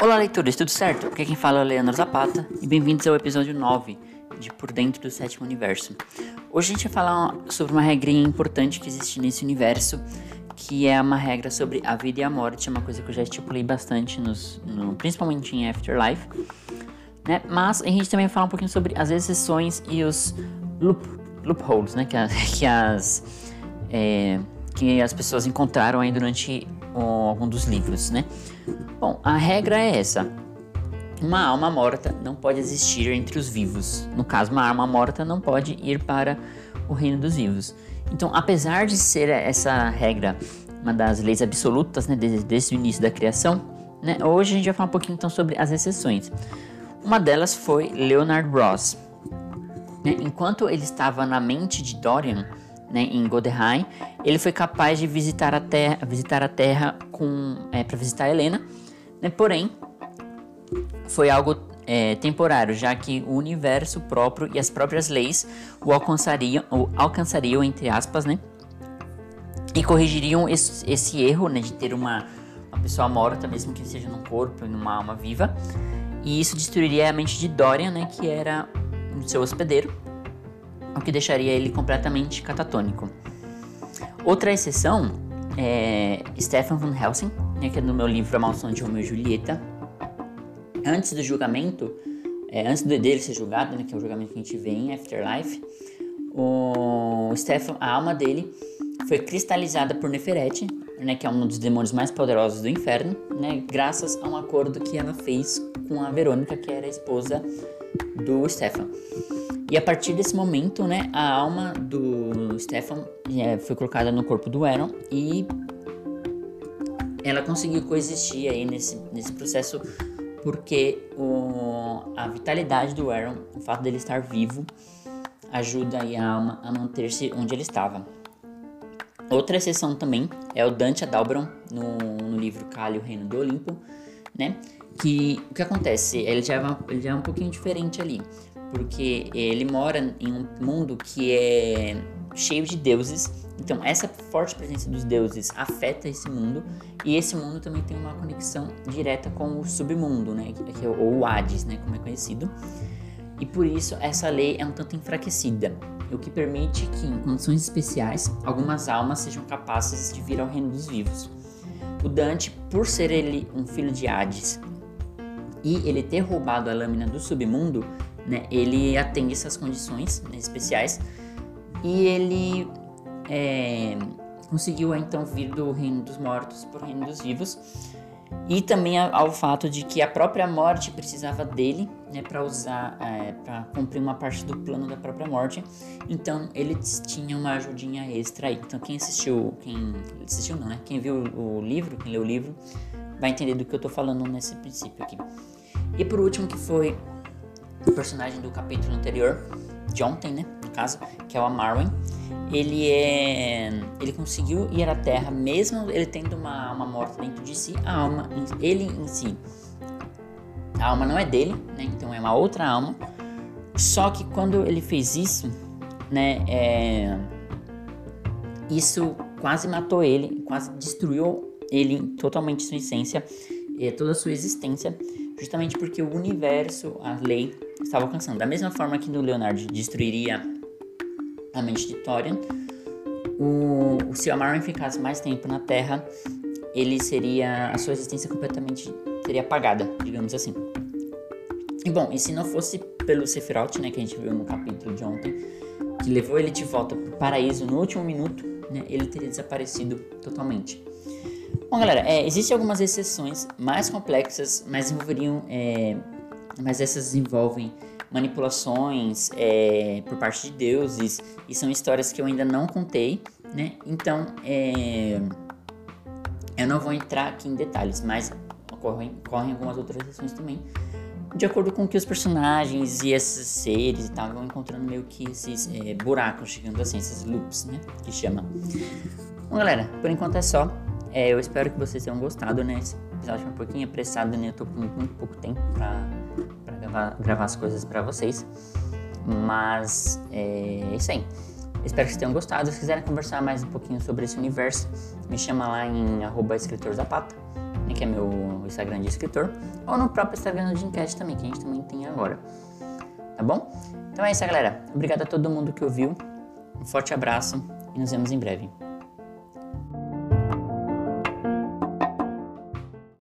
Olá, leitores, tudo certo? Aqui quem fala é o Leandro Zapata e bem-vindos ao episódio 9 de Por Dentro do Sétimo Universo. Hoje a gente vai falar sobre uma regrinha importante que existe nesse universo, que é uma regra sobre a vida e a morte, é uma coisa que eu já estipulei bastante, nos, no, principalmente em Afterlife. Né? Mas a gente também vai falar um pouquinho sobre as exceções e os loop, loopholes, né? Que, que as. É, que as pessoas encontraram aí durante algum dos livros, né? Bom, a regra é essa. Uma alma morta não pode existir entre os vivos. No caso, uma alma morta não pode ir para o reino dos vivos. Então, apesar de ser essa regra uma das leis absolutas, né, desde, desde o início da criação, né, hoje a gente vai falar um pouquinho então sobre as exceções. Uma delas foi Leonard Ross. Né, enquanto ele estava na mente de Dorian, né, em Godheim, ele foi capaz de visitar a Terra, visitar a terra com é, para visitar Helena, né, porém foi algo é, temporário, já que o universo próprio e as próprias leis o alcançariam, alcançariam entre aspas, né, e corrigiriam esse, esse erro, né, de ter uma, uma pessoa morta, mesmo que seja num corpo e numa alma viva, e isso destruiria a mente de Dorian, né, que era o seu hospedeiro, o que deixaria ele completamente catatônico. Outra exceção é Stefan von Helsing, né, que é no meu livro A Maldição de Romeu e Julieta. Antes do julgamento, é, antes dele ser julgado, né, que é o julgamento que a gente vê em Afterlife, o Stefan, a alma dele foi cristalizada por Neferete, né, que é um dos demônios mais poderosos do inferno, né, graças a um acordo que ela fez com a Verônica, que era a esposa do Stefan. E a partir desse momento, né, a alma do Stefan é, foi colocada no corpo do Aaron e ela conseguiu coexistir aí nesse, nesse processo porque o, a vitalidade do Aaron, o fato dele estar vivo, ajuda aí a alma a manter-se onde ele estava. Outra exceção também é o Dante Adalbron no, no livro Kali, o Reino do Olimpo, né? Que o que acontece? Ele já, é, ele já é um pouquinho diferente ali porque ele mora em um mundo que é cheio de deuses. Então, essa forte presença dos deuses afeta esse mundo e esse mundo também tem uma conexão direta com o submundo, né, é o Hades, né, como é conhecido. E por isso essa lei é um tanto enfraquecida, o que permite que, em condições especiais, algumas almas sejam capazes de vir ao reino dos vivos. O Dante, por ser ele um filho de Hades e ele ter roubado a lâmina do submundo, né, ele atende essas condições né, especiais. E ele é, conseguiu então vir do reino dos mortos para o reino dos vivos e também ao fato de que a própria morte precisava dele né, para usar é, para cumprir uma parte do plano da própria morte. Então ele tinha uma ajudinha extra aí. Então quem assistiu quem assistiu não né? Quem viu o livro quem leu o livro vai entender do que eu estou falando nesse princípio aqui. E por último que foi o personagem do capítulo anterior, de ontem, né, no caso, que é o Amarwin, ele é, conseguiu ir à Terra mesmo ele tendo uma alma morta dentro de si, a alma, ele em si, a alma não é dele, né, então é uma outra alma. Só que quando ele fez isso, né, é, isso quase matou ele, quase destruiu ele totalmente sua essência, e toda a sua existência, justamente porque o universo, a lei, estava alcançando. Da mesma forma que no Leonardo destruiria a mente de Thorian, o, se o Amaran ficasse mais tempo na Terra, ele seria a sua existência completamente seria apagada, digamos assim. E bom, e se não fosse pelo Sephiroth, né, que a gente viu no capítulo de ontem, que levou ele de volta para o paraíso no último minuto, né, ele teria desaparecido totalmente. Bom, galera, é, existem algumas exceções mais complexas, mas envolveriam é, mas essas envolvem manipulações é, por parte de deuses e são histórias que eu ainda não contei, né? Então, é, eu não vou entrar aqui em detalhes, mas ocorrem, ocorrem algumas outras exceções também, de acordo com que os personagens e esses seres e tal vão encontrando meio que esses é, buracos, digamos assim, esses loops, né? Que chama. Bom, galera, por enquanto é só. É, eu espero que vocês tenham gostado, né? Esse episódio foi um pouquinho apressado, né? Eu tô com muito pouco tempo pra gravar, gravar as coisas para vocês. Mas é isso aí. Espero que vocês tenham gostado. Se quiserem conversar mais um pouquinho sobre esse universo, me chama lá em arroba escritor Zapata. né, que é meu Instagram de escritor, ou no próprio Instagram do Gincast também, que a gente também tem agora. Tá bom? Então é isso, galera. Obrigado a todo mundo que ouviu. Um forte abraço e nos vemos em breve.